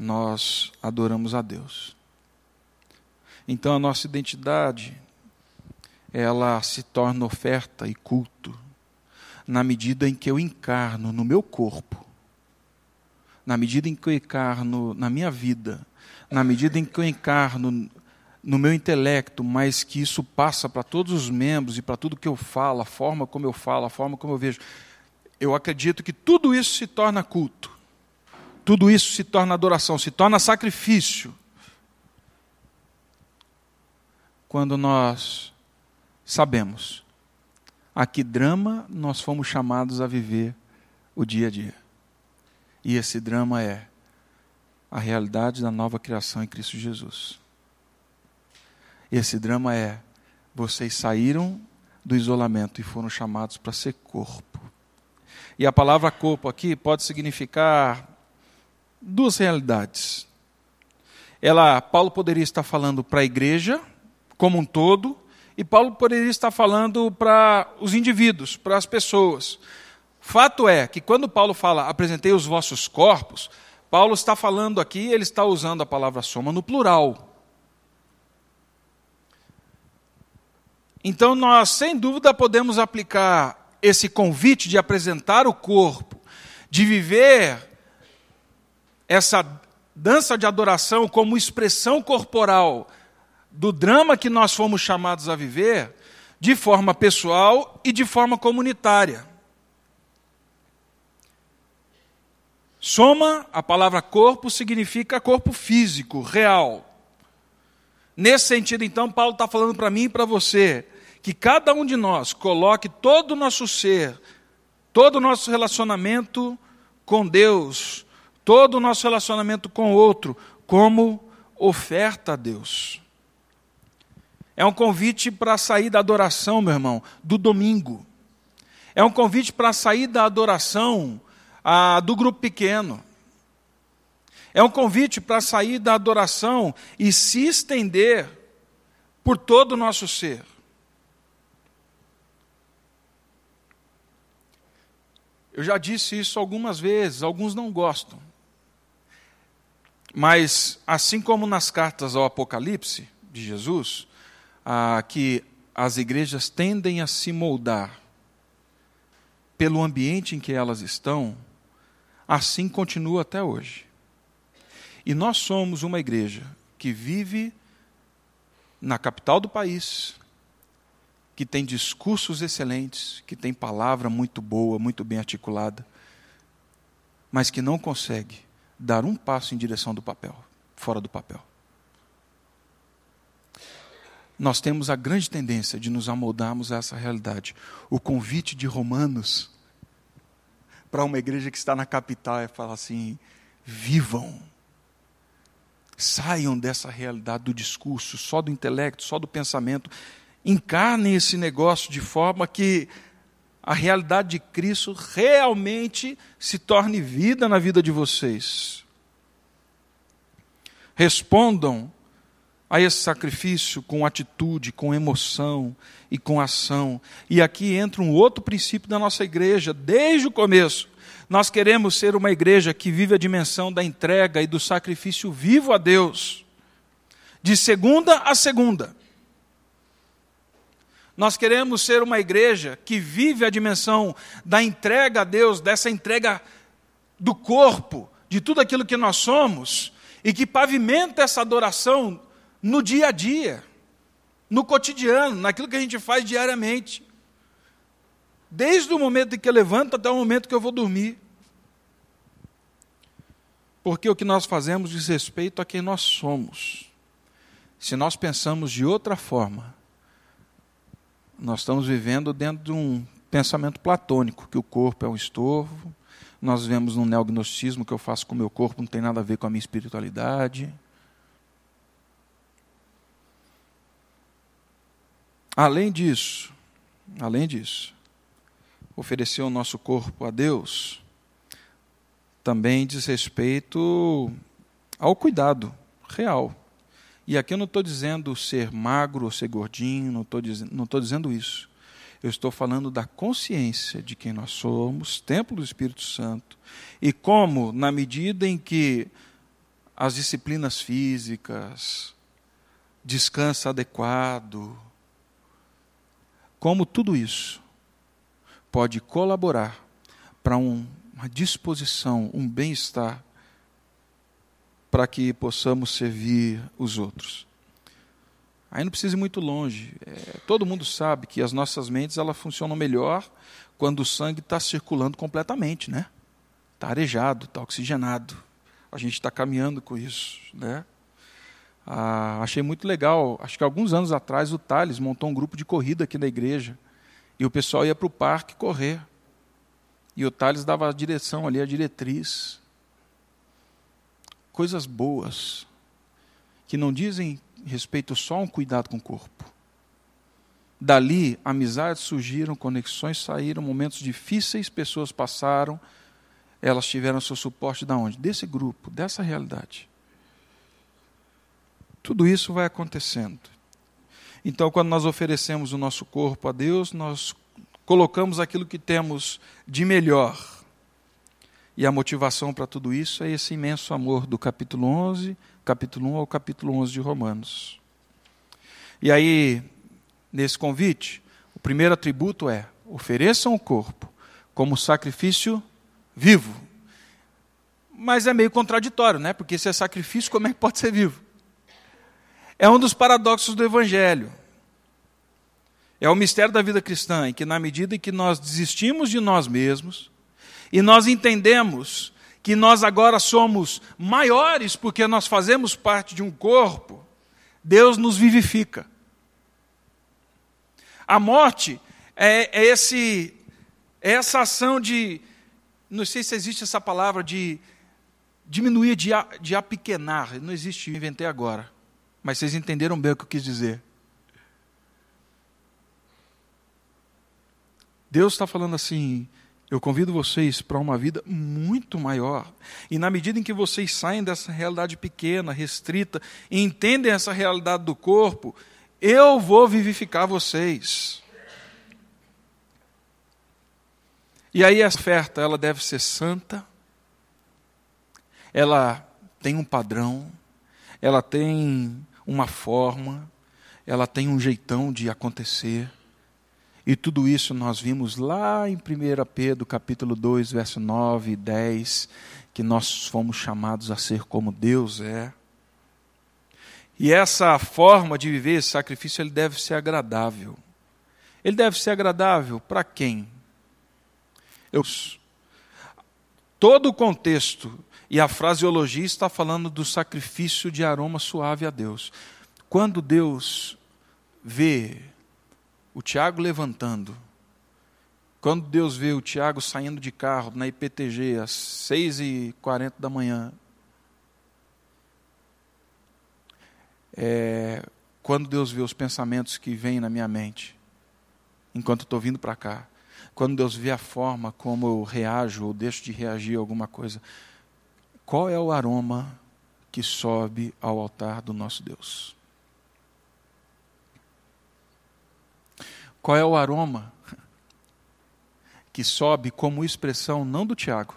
nós adoramos a Deus. Então a nossa identidade, ela se torna oferta e culto na medida em que eu encarno no meu corpo, na medida em que eu encarno na minha vida, na medida em que eu encarno no meu intelecto, mas que isso passa para todos os membros e para tudo que eu falo, a forma como eu falo, a forma como eu vejo. Eu acredito que tudo isso se torna culto. Tudo isso se torna adoração, se torna sacrifício. Quando nós sabemos a que drama nós fomos chamados a viver o dia a dia. E esse drama é a realidade da nova criação em Cristo Jesus. Esse drama é: vocês saíram do isolamento e foram chamados para ser corpo. E a palavra corpo aqui pode significar duas realidades. Ela, Paulo poderia estar falando para a igreja como um todo, e Paulo poderia estar falando para os indivíduos, para as pessoas. Fato é que quando Paulo fala apresentei os vossos corpos, Paulo está falando aqui, ele está usando a palavra soma no plural. Então, nós, sem dúvida, podemos aplicar esse convite de apresentar o corpo, de viver essa dança de adoração como expressão corporal do drama que nós fomos chamados a viver, de forma pessoal e de forma comunitária. Soma, a palavra corpo significa corpo físico, real. Nesse sentido, então, Paulo está falando para mim e para você que cada um de nós coloque todo o nosso ser, todo o nosso relacionamento com Deus, todo o nosso relacionamento com o outro, como oferta a Deus. É um convite para sair da adoração, meu irmão, do domingo. É um convite para sair da adoração ah, do grupo pequeno. É um convite para sair da adoração e se estender por todo o nosso ser. Eu já disse isso algumas vezes, alguns não gostam. Mas, assim como nas cartas ao Apocalipse de Jesus, ah, que as igrejas tendem a se moldar pelo ambiente em que elas estão, assim continua até hoje. E nós somos uma igreja que vive na capital do país, que tem discursos excelentes, que tem palavra muito boa, muito bem articulada, mas que não consegue dar um passo em direção do papel, fora do papel. Nós temos a grande tendência de nos amoldarmos a essa realidade. O convite de Romanos para uma igreja que está na capital é falar assim: vivam Saiam dessa realidade do discurso, só do intelecto, só do pensamento. Encarnem esse negócio de forma que a realidade de Cristo realmente se torne vida na vida de vocês. Respondam a esse sacrifício com atitude, com emoção e com ação. E aqui entra um outro princípio da nossa igreja, desde o começo. Nós queremos ser uma igreja que vive a dimensão da entrega e do sacrifício vivo a Deus. de segunda a segunda. Nós queremos ser uma igreja que vive a dimensão da entrega a Deus, dessa entrega do corpo, de tudo aquilo que nós somos, e que pavimenta essa adoração no dia a dia, no cotidiano, naquilo que a gente faz diariamente. Desde o momento em que eu levanto até o momento que eu vou dormir. Porque o que nós fazemos diz respeito a quem nós somos. Se nós pensamos de outra forma, nós estamos vivendo dentro de um pensamento platônico, que o corpo é um estorvo. Nós vemos no neognosticismo que eu faço com o meu corpo não tem nada a ver com a minha espiritualidade. Além disso, além disso, oferecer o nosso corpo a Deus também diz respeito ao cuidado real. E aqui eu não estou dizendo ser magro ou ser gordinho, não estou dizendo, dizendo isso. Eu estou falando da consciência de quem nós somos, templo do Espírito Santo, e como, na medida em que as disciplinas físicas, descanso adequado, como tudo isso pode colaborar para um, uma disposição, um bem-estar, para que possamos servir os outros. Aí não precisa ir muito longe. É, todo mundo sabe que as nossas mentes elas funcionam melhor quando o sangue está circulando completamente, né? Está arejado, está oxigenado. A gente está caminhando com isso, né? Ah, achei muito legal. Acho que alguns anos atrás o Thales montou um grupo de corrida aqui na igreja. E o pessoal ia para o parque correr. E o Thales dava a direção ali, a diretriz. Coisas boas, que não dizem respeito só a um cuidado com o corpo. Dali, amizades surgiram, conexões saíram, momentos difíceis, pessoas passaram, elas tiveram seu suporte da onde? Desse grupo, dessa realidade. Tudo isso vai acontecendo. Então, quando nós oferecemos o nosso corpo a Deus, nós colocamos aquilo que temos de melhor. E a motivação para tudo isso é esse imenso amor do capítulo 11, capítulo 1 ao capítulo 11 de Romanos. E aí, nesse convite, o primeiro atributo é: ofereçam o corpo como sacrifício vivo. Mas é meio contraditório, né? Porque se é sacrifício, como é que pode ser vivo? É um dos paradoxos do Evangelho. É o mistério da vida cristã, em que, na medida em que nós desistimos de nós mesmos e nós entendemos que nós agora somos maiores porque nós fazemos parte de um corpo, Deus nos vivifica. A morte é, é, esse, é essa ação de, não sei se existe essa palavra, de diminuir, de, de apequenar, não existe, inventei agora. Mas vocês entenderam bem o que eu quis dizer. Deus está falando assim: eu convido vocês para uma vida muito maior. E na medida em que vocês saem dessa realidade pequena, restrita, e entendem essa realidade do corpo, eu vou vivificar vocês. E aí a oferta, ela deve ser santa, ela tem um padrão, ela tem uma forma, ela tem um jeitão de acontecer. E tudo isso nós vimos lá em 1 Pedro, capítulo 2, verso 9 e 10, que nós fomos chamados a ser como Deus é. E essa forma de viver esse sacrifício, ele deve ser agradável. Ele deve ser agradável para quem? Eu, todo o contexto e a fraseologia está falando do sacrifício de aroma suave a Deus. Quando Deus vê o Tiago levantando, quando Deus vê o Tiago saindo de carro na IPTG às 6h40 da manhã, é, quando Deus vê os pensamentos que vêm na minha mente, enquanto estou vindo para cá, quando Deus vê a forma como eu reajo ou deixo de reagir a alguma coisa, qual é o aroma que sobe ao altar do nosso Deus? Qual é o aroma que sobe como expressão não do Tiago,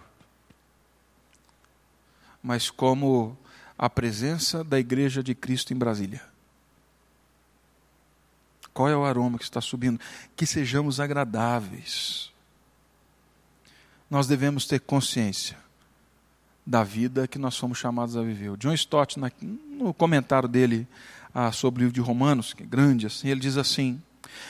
mas como a presença da Igreja de Cristo em Brasília? Qual é o aroma que está subindo? Que sejamos agradáveis. Nós devemos ter consciência da vida que nós somos chamados a viver. O John Stott, no comentário dele ah, sobre o livro de Romanos, que é grande assim, ele diz assim: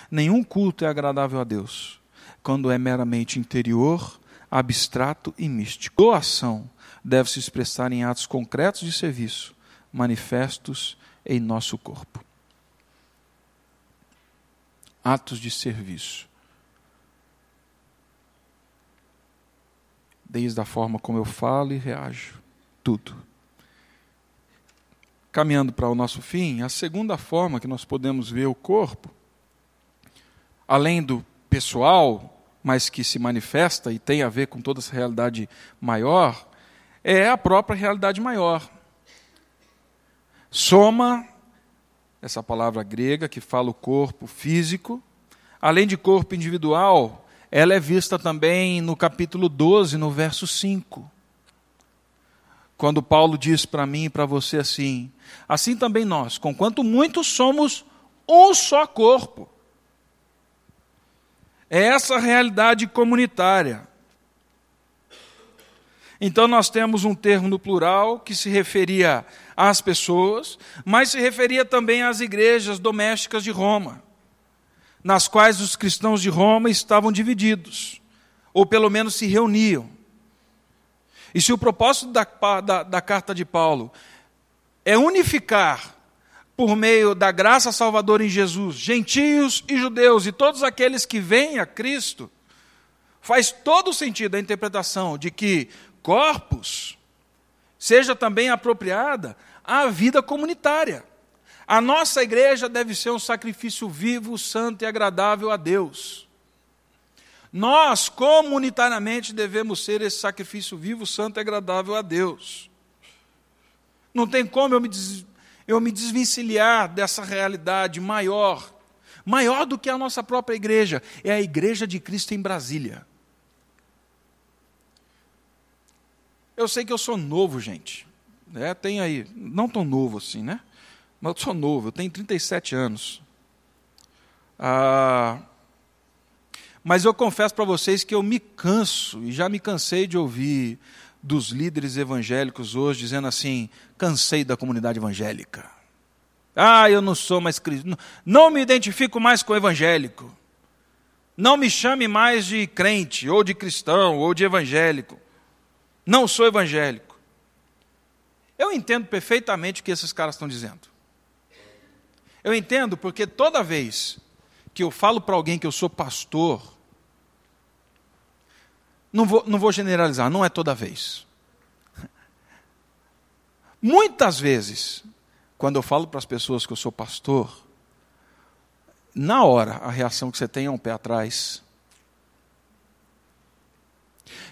Nenhum culto é agradável a Deus quando é meramente interior, abstrato e místico. Doação deve se expressar em atos concretos de serviço, manifestos em nosso corpo. Atos de serviço. Desde a forma como eu falo e reajo. Tudo. Caminhando para o nosso fim, a segunda forma que nós podemos ver o corpo, além do pessoal, mas que se manifesta e tem a ver com toda essa realidade maior, é a própria realidade maior. Soma, essa palavra grega que fala o corpo físico, além de corpo individual, ela é vista também no capítulo 12, no verso 5. Quando Paulo diz para mim e para você assim: assim também nós, conquanto muitos somos um só corpo. É essa realidade comunitária. Então nós temos um termo no plural que se referia às pessoas, mas se referia também às igrejas domésticas de Roma, nas quais os cristãos de Roma estavam divididos, ou pelo menos se reuniam. E se o propósito da, da, da carta de Paulo é unificar, por meio da graça salvadora em Jesus, gentios e judeus e todos aqueles que vêm a Cristo, faz todo sentido a interpretação de que corpos seja também apropriada à vida comunitária. A nossa igreja deve ser um sacrifício vivo, santo e agradável a Deus. Nós, comunitariamente, devemos ser esse sacrifício vivo, santo e agradável a Deus. Não tem como eu me. Eu me desvencilhar dessa realidade maior, maior do que a nossa própria igreja, é a igreja de Cristo em Brasília. Eu sei que eu sou novo, gente. É, tem aí, não tão novo assim, né? Mas eu sou novo, eu tenho 37 anos. Ah, mas eu confesso para vocês que eu me canso, e já me cansei de ouvir dos líderes evangélicos hoje dizendo assim: cansei da comunidade evangélica. Ah, eu não sou mais cristão, não me identifico mais com evangélico. Não me chame mais de crente, ou de cristão, ou de evangélico não sou evangélico. Eu entendo perfeitamente o que esses caras estão dizendo. Eu entendo porque toda vez que eu falo para alguém que eu sou pastor, não vou, não vou generalizar, não é toda vez. Muitas vezes, quando eu falo para as pessoas que eu sou pastor, na hora a reação que você tem é um pé atrás.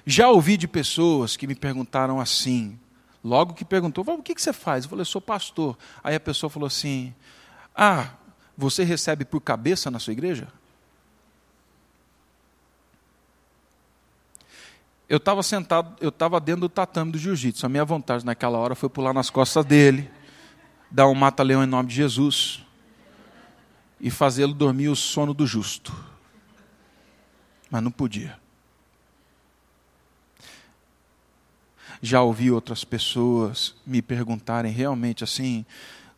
Já ouvi de pessoas que me perguntaram assim, logo que perguntou, o que você faz? Eu falei, eu sou pastor. Aí a pessoa falou assim, ah, você recebe por cabeça na sua igreja? Eu estava sentado, eu estava dentro do tatame do jiu-jitsu. A minha vontade naquela hora foi pular nas costas dele, dar um mata-leão em nome de Jesus e fazê-lo dormir o sono do justo. Mas não podia. Já ouvi outras pessoas me perguntarem realmente assim: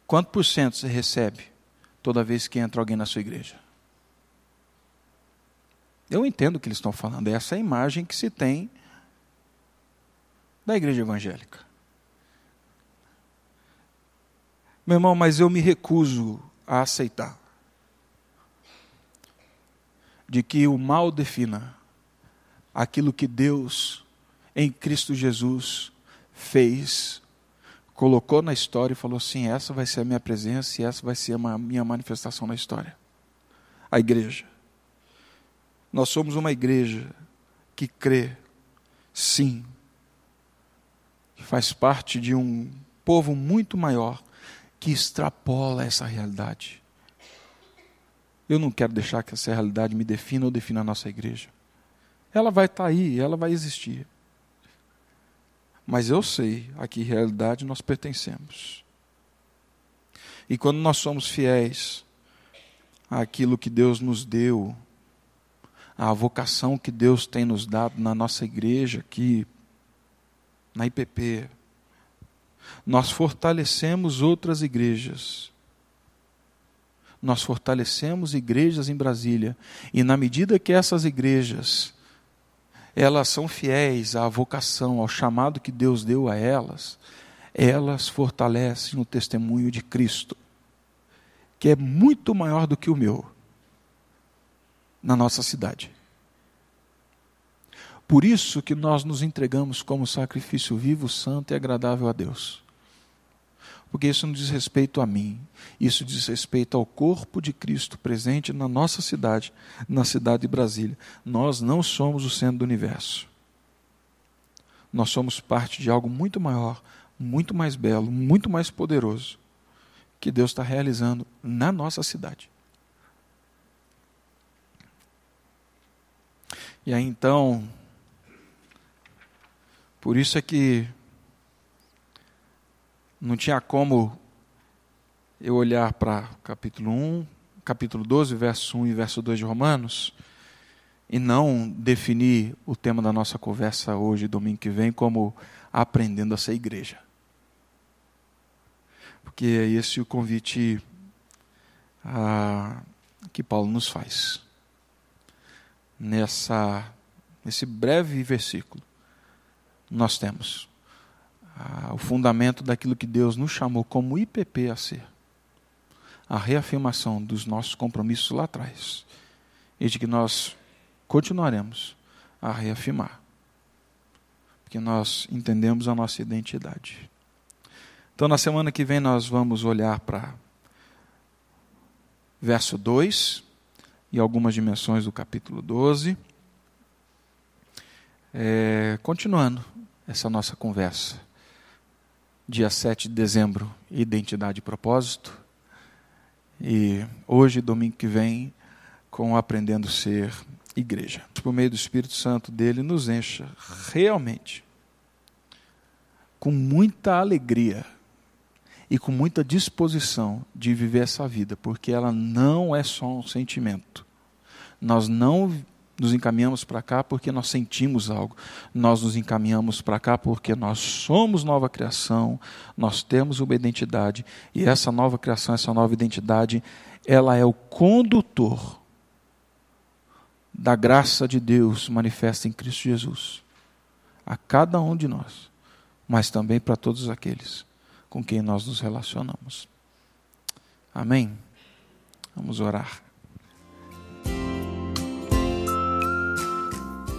quanto por cento você recebe toda vez que entra alguém na sua igreja? Eu entendo o que eles estão falando, é essa imagem que se tem da igreja evangélica. Meu irmão, mas eu me recuso a aceitar de que o mal defina aquilo que Deus em Cristo Jesus fez, colocou na história e falou assim: essa vai ser a minha presença e essa vai ser a minha manifestação na história. A igreja. Nós somos uma igreja que crê, sim, faz parte de um povo muito maior que extrapola essa realidade. Eu não quero deixar que essa realidade me defina ou defina a nossa igreja. Ela vai estar aí, ela vai existir. Mas eu sei a que realidade nós pertencemos. E quando nós somos fiéis àquilo que Deus nos deu, à vocação que Deus tem nos dado na nossa igreja aqui, na IPP, nós fortalecemos outras igrejas. Nós fortalecemos igrejas em Brasília. E na medida que essas igrejas elas são fiéis à vocação, ao chamado que Deus deu a elas, elas fortalecem o testemunho de Cristo, que é muito maior do que o meu, na nossa cidade. Por isso que nós nos entregamos como sacrifício vivo, santo e agradável a Deus. Porque isso não diz respeito a mim, isso diz respeito ao corpo de Cristo presente na nossa cidade, na cidade de Brasília. Nós não somos o centro do universo. Nós somos parte de algo muito maior, muito mais belo, muito mais poderoso, que Deus está realizando na nossa cidade. E aí então, por isso é que não tinha como eu olhar para capítulo 1, capítulo 12, verso 1 e verso 2 de Romanos, e não definir o tema da nossa conversa hoje, domingo que vem, como aprendendo a ser igreja. Porque é esse o convite a, que Paulo nos faz. Nessa, nesse breve versículo, nós temos o fundamento daquilo que Deus nos chamou como IPP a ser. A reafirmação dos nossos compromissos lá atrás. E de que nós continuaremos a reafirmar. Porque nós entendemos a nossa identidade. Então, na semana que vem, nós vamos olhar para verso 2 e algumas dimensões do capítulo 12. É, continuando essa nossa conversa dia 7 de dezembro, identidade e propósito. E hoje, domingo que vem, com aprendendo a ser igreja. Por meio do Espírito Santo dele, nos encha realmente com muita alegria e com muita disposição de viver essa vida, porque ela não é só um sentimento. Nós não nos encaminhamos para cá porque nós sentimos algo. Nós nos encaminhamos para cá porque nós somos nova criação, nós temos uma identidade e essa nova criação, essa nova identidade, ela é o condutor da graça de Deus manifesta em Cristo Jesus a cada um de nós, mas também para todos aqueles com quem nós nos relacionamos. Amém. Vamos orar.